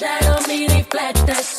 shadows, y reflectas